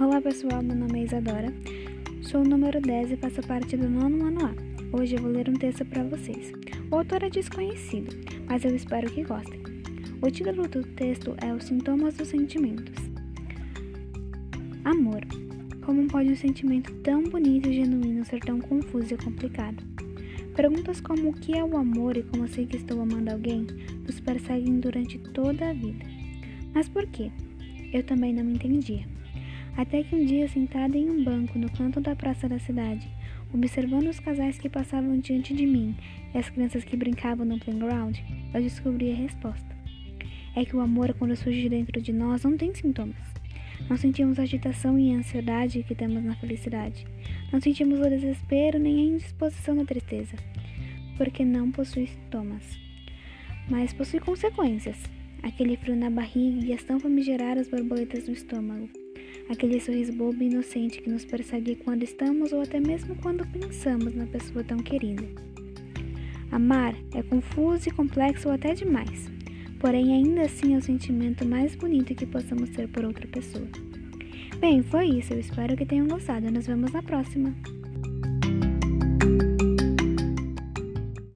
Olá pessoal, meu nome é Isadora, sou o número 10 e faço parte do nono ano A. Hoje eu vou ler um texto para vocês. O autor é desconhecido, mas eu espero que gostem. O título do texto é Os Sintomas dos Sentimentos. Amor. Como pode um sentimento tão bonito e genuíno ser tão confuso e complicado? Perguntas como o que é o amor e como sei que estou amando alguém nos perseguem durante toda a vida. Mas por quê? Eu também não entendia. Até que um dia, sentada em um banco no canto da praça da cidade, observando os casais que passavam diante de mim e as crianças que brincavam no playground, eu descobri a resposta. É que o amor, quando surge dentro de nós, não tem sintomas. Não sentimos a agitação e a ansiedade que temos na felicidade. Não sentimos o desespero nem a indisposição na tristeza, porque não possui sintomas. Mas possui consequências. Aquele frio na barriga e as tão famigeradas borboletas no estômago aquele sorriso bobo e inocente que nos persegue quando estamos ou até mesmo quando pensamos na pessoa tão querida. Amar é confuso e complexo ou até demais, porém ainda assim é o sentimento mais bonito que possamos ter por outra pessoa. Bem, foi isso. Eu espero que tenham gostado. Nos vemos na próxima.